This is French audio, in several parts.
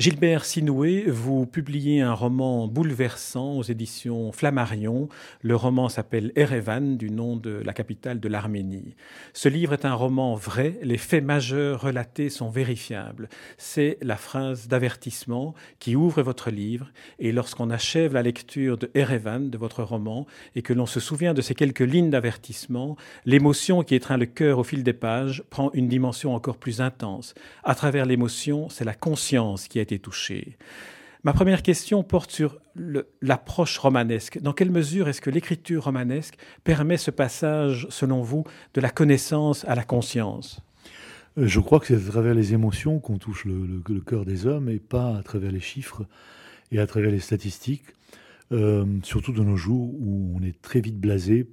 Gilbert Sinoué, vous publiez un roman bouleversant aux éditions Flammarion. Le roman s'appelle Erevan, du nom de la capitale de l'Arménie. Ce livre est un roman vrai, les faits majeurs relatés sont vérifiables. C'est la phrase d'avertissement qui ouvre votre livre, et lorsqu'on achève la lecture de Erevan, de votre roman, et que l'on se souvient de ces quelques lignes d'avertissement, l'émotion qui étreint le cœur au fil des pages prend une dimension encore plus intense. À travers l'émotion, c'est la conscience qui est touché. Ma première question porte sur l'approche romanesque. Dans quelle mesure est-ce que l'écriture romanesque permet ce passage, selon vous, de la connaissance à la conscience? Euh, Je crois que c'est à travers les émotions qu'on touche le, cœur des hommes et pas à travers les chiffres et à travers les statistiques, euh, surtout de nos jours où on est très vite blasé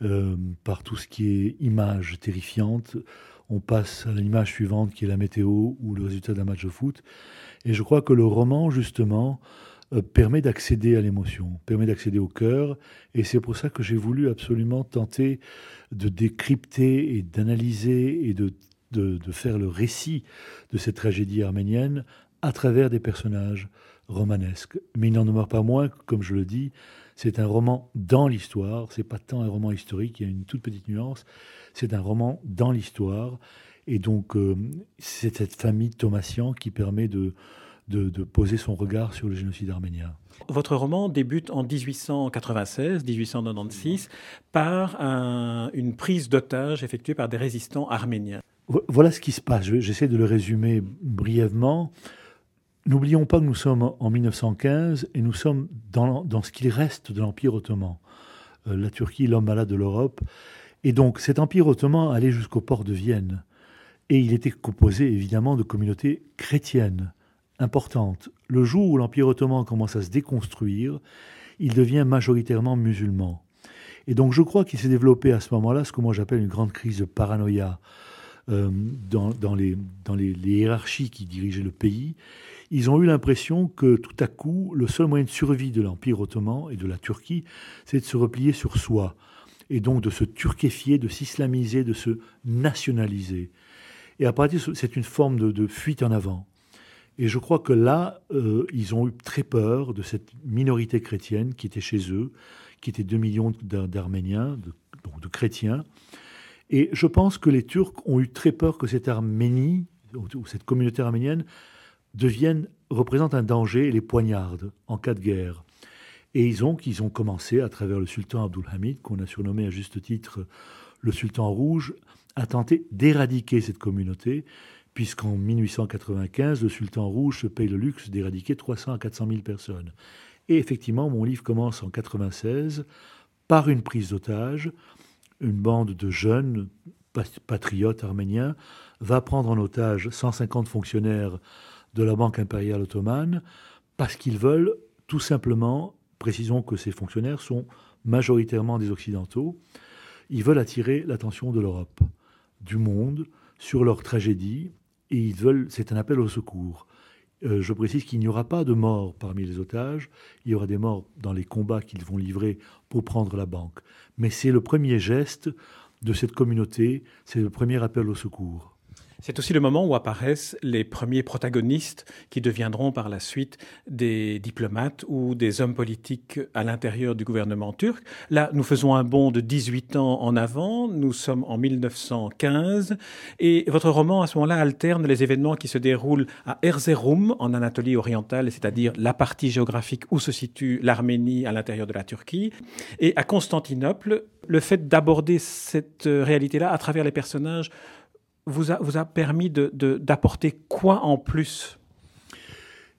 euh, par tout ce qui est image terrifiante. On passe à l'image suivante qui est la météo ou le résultat d'un match de foot. Et je crois que le roman, justement, euh, permet d'accéder à l'émotion, permet d'accéder au cœur. Et c'est pour ça que j'ai voulu absolument tenter de décrypter et d'analyser et de, de, faire le récit de cette tragédie arménienne à travers des personnages romanesques. Mais il n'en demeure pas moins, comme je le dis, c'est un roman dans l'histoire. C'est pas tant un roman historique, il y a une toute petite nuance. C'est un roman dans l'histoire. Et donc, euh, c'est cette famille Thomasian qui permet de, de, poser son regard sur le génocide arménien. Votre roman débute en 1896-1896 par une prise d'otage effectuée par des résistants arméniens. Voilà ce qui se passe. J'essaie de le résumer brièvement. N'oublions pas que nous sommes en 1915 et nous sommes dans, ce qu'il reste de l'Empire ottoman. Euh, la Turquie, l'homme malade de l'Europe. Et donc cet Empire ottoman allait jusqu'au port de Vienne. Et il était composé évidemment de communautés chrétiennes importantes. Le jour où l'Empire ottoman commence à se déconstruire, il devient majoritairement musulman. Et donc je crois qu'il s'est développé à ce moment-là ce que moi j'appelle une grande crise de paranoïa euh, dans les, hiérarchies qui dirigeaient le pays. Ils ont eu l'impression que tout à coup, le seul moyen de survie de l'Empire ottoman et de la Turquie, c'est de se replier sur soi, et donc de se turquifier, de s'islamiser, de se nationaliser. Et à partir c'est une forme de, fuite en avant. Et je crois que là, euh, ils ont eu très peur de cette minorité chrétienne qui était chez eux, qui était 2 millions d'Arméniens, donc de chrétiens. Et je pense que les Turcs ont eu très peur que cette Arménie, ou cette communauté arménienne, devienne, représente un danger et les poignarde en cas de guerre. Et ils ont, ont commencé, à travers le sultan Abdulhamid, qu'on a surnommé à juste titre le sultan rouge, a tenté d'éradiquer cette communauté, puisqu'en 1895, le sultan rouge se paye le luxe d'éradiquer 300 à 400 000 personnes. Et effectivement, mon livre commence en 96 par une prise d'otage. Une bande de jeunes patriotes arméniens va prendre en otage 150 fonctionnaires de la Banque impériale ottomane parce qu'ils veulent tout simplement, précisons que ces fonctionnaires sont majoritairement des Occidentaux, ils veulent attirer l'attention de l'Europe du monde sur leur tragédie et ils veulent, c'est un appel au secours. Euh, je précise qu'il n'y aura pas de morts parmi les otages, il y aura des morts dans les combats qu'ils vont livrer pour prendre la banque. Mais c'est le premier geste de cette communauté, c'est le premier appel au secours. C'est aussi le moment où apparaissent les premiers protagonistes qui deviendront par la suite des diplomates ou des hommes politiques à l'intérieur du gouvernement turc. Là, nous faisons un bond de 18 ans en avant, nous sommes en 1915, et votre roman à ce moment-là alterne les événements qui se déroulent à Erzurum, en Anatolie orientale, c'est-à-dire la partie géographique où se situe l'Arménie à l'intérieur de la Turquie, et à Constantinople, le fait d'aborder cette réalité-là à travers les personnages vous a, vous a permis d'apporter de, quoi en plus?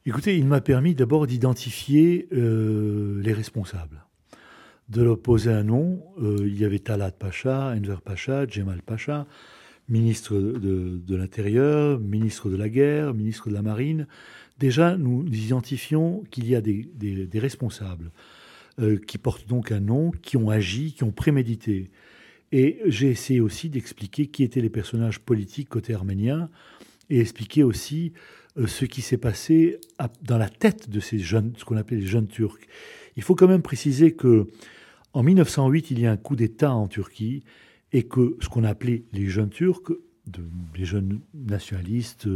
Écoutez, il m'a permis d'abord d'identifier euh, les responsables, de leur poser un nom. Euh, il y avait Talat Pacha, Enver Pacha, Djemal Pacha, ministre de, de l'Intérieur, ministre de la Guerre, ministre de la Marine. Déjà, nous identifions qu'il y a des, des, des responsables euh, qui portent donc un nom, qui ont agi, qui ont prémédité. Et j'ai essayé aussi d'expliquer qui étaient les personnages politiques côté arménien. et expliquer aussi euh, ce qui s'est passé dans la tête de ces jeunes, ce qu'on appelait les jeunes Turcs. Il faut quand même préciser que en 1908, il y a un coup d'État en Turquie et que ce qu'on appelait les jeunes Turcs, les jeunes nationalistes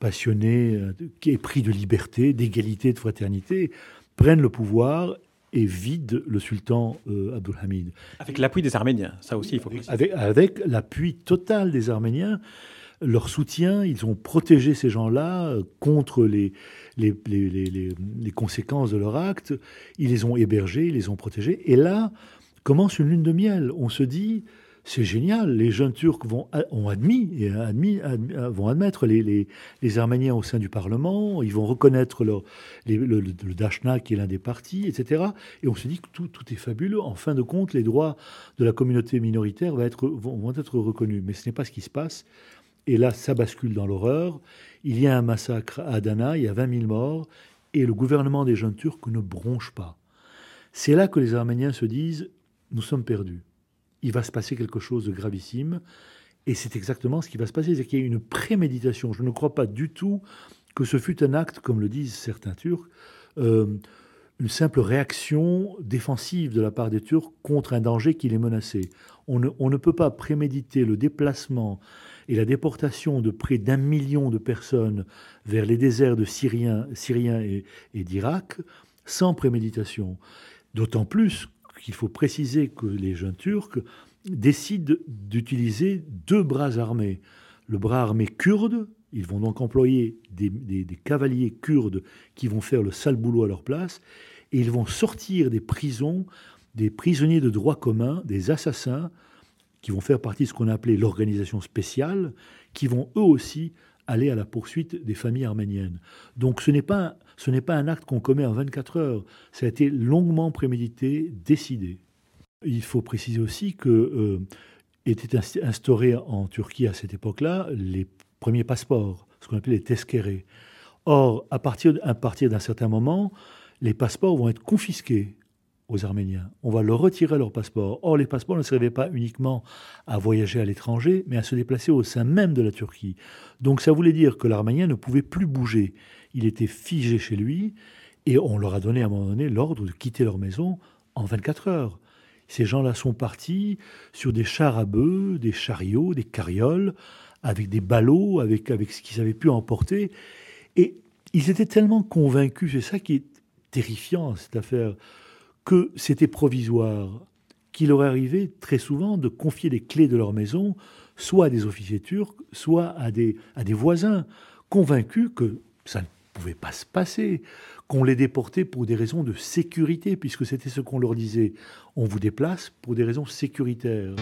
passionnés, euh, qui pris de liberté, d'égalité, de fraternité, prennent le pouvoir et vident le sultan euh, Abdulhamid. Avec l'appui des Arméniens, ça aussi il faut préciser. Avec, avec l'appui total des Arméniens, leur soutien, ils ont protégé ces gens-là euh, contre les, les, les, les, conséquences de leur acte, ils les ont hébergés, ils les ont protégés. Et là commence une lune de miel. On se dit, c'est génial, les jeunes Turcs vont, ont admis, et admis, vont admettre les, les, Arméniens au sein du Parlement, ils vont reconnaître le, le, qui est l'un des partis, etc. Et on se dit que tout, tout, est fabuleux. En fin de compte, les droits de la communauté minoritaire vont être, vont être reconnus. Mais ce n'est pas ce qui se passe. Et là, ça bascule dans l'horreur. Il y a un massacre à Adana, il y a 20 000 morts, et le gouvernement des jeunes Turcs ne bronche pas. C'est là que les Arméniens se disent, nous sommes perdus. Il va se passer quelque chose de gravissime. Et c'est exactement ce qui va se passer, c'est qu'il y a une préméditation. Je ne crois pas du tout que ce fut un acte, comme le disent certains Turcs, euh, une simple réaction défensive de la part des Turcs contre un danger qui les menaçait. On ne, peut pas préméditer le déplacement et la déportation de près d'un million de personnes vers les déserts de Syriens, Syriens et, d'Irak sans préméditation. D'autant plus qu'il faut préciser que les jeunes Turcs décident d'utiliser deux bras armés. Le bras armé kurde, ils vont donc employer des, cavaliers kurdes qui vont faire le sale boulot à leur place, et ils vont sortir des prisons des prisonniers de droit commun, des assassins, qui vont faire partie de ce qu'on a appelé l'organisation spéciale, qui vont eux aussi aller à la poursuite des familles arméniennes. Donc ce n'est pas, ce n'est pas un acte qu'on commet en 24 heures, ça a été longuement prémédité, décidé. Il faut préciser aussi que euh, étaient instaurés en Turquie à cette époque-là les premiers passeports, ce qu'on appelait les teskérés. Or, à partir, à partir d'un certain moment, les passeports vont être confisqués aux Arméniens. On va leur retirer leur passeport. Or, les passeports ne servaient pas uniquement à voyager à l'étranger, mais à se déplacer au sein même de la Turquie. Donc ça voulait dire que l'Arménien ne pouvait plus bouger. Il était figé chez lui, et on leur a donné à un moment donné l'ordre de quitter leur maison en 24 heures. Ces gens-là sont partis sur des chars à bœufs, des chariots, des carrioles, avec des ballots, avec, avec ce qu'ils avaient pu emporter. Et ils étaient tellement convaincus, c'est ça qui est terrifiant, cette affaire, que c'était provisoire, qu'il leur arrivait très souvent de confier les clés de leur maison soit à des officiers turcs, soit à des, à des voisins, convaincus que ça ne pouvait pas se passer, qu'on les déportait pour des raisons de sécurité, puisque c'était ce qu'on leur disait. On vous déplace pour des raisons sécuritaires.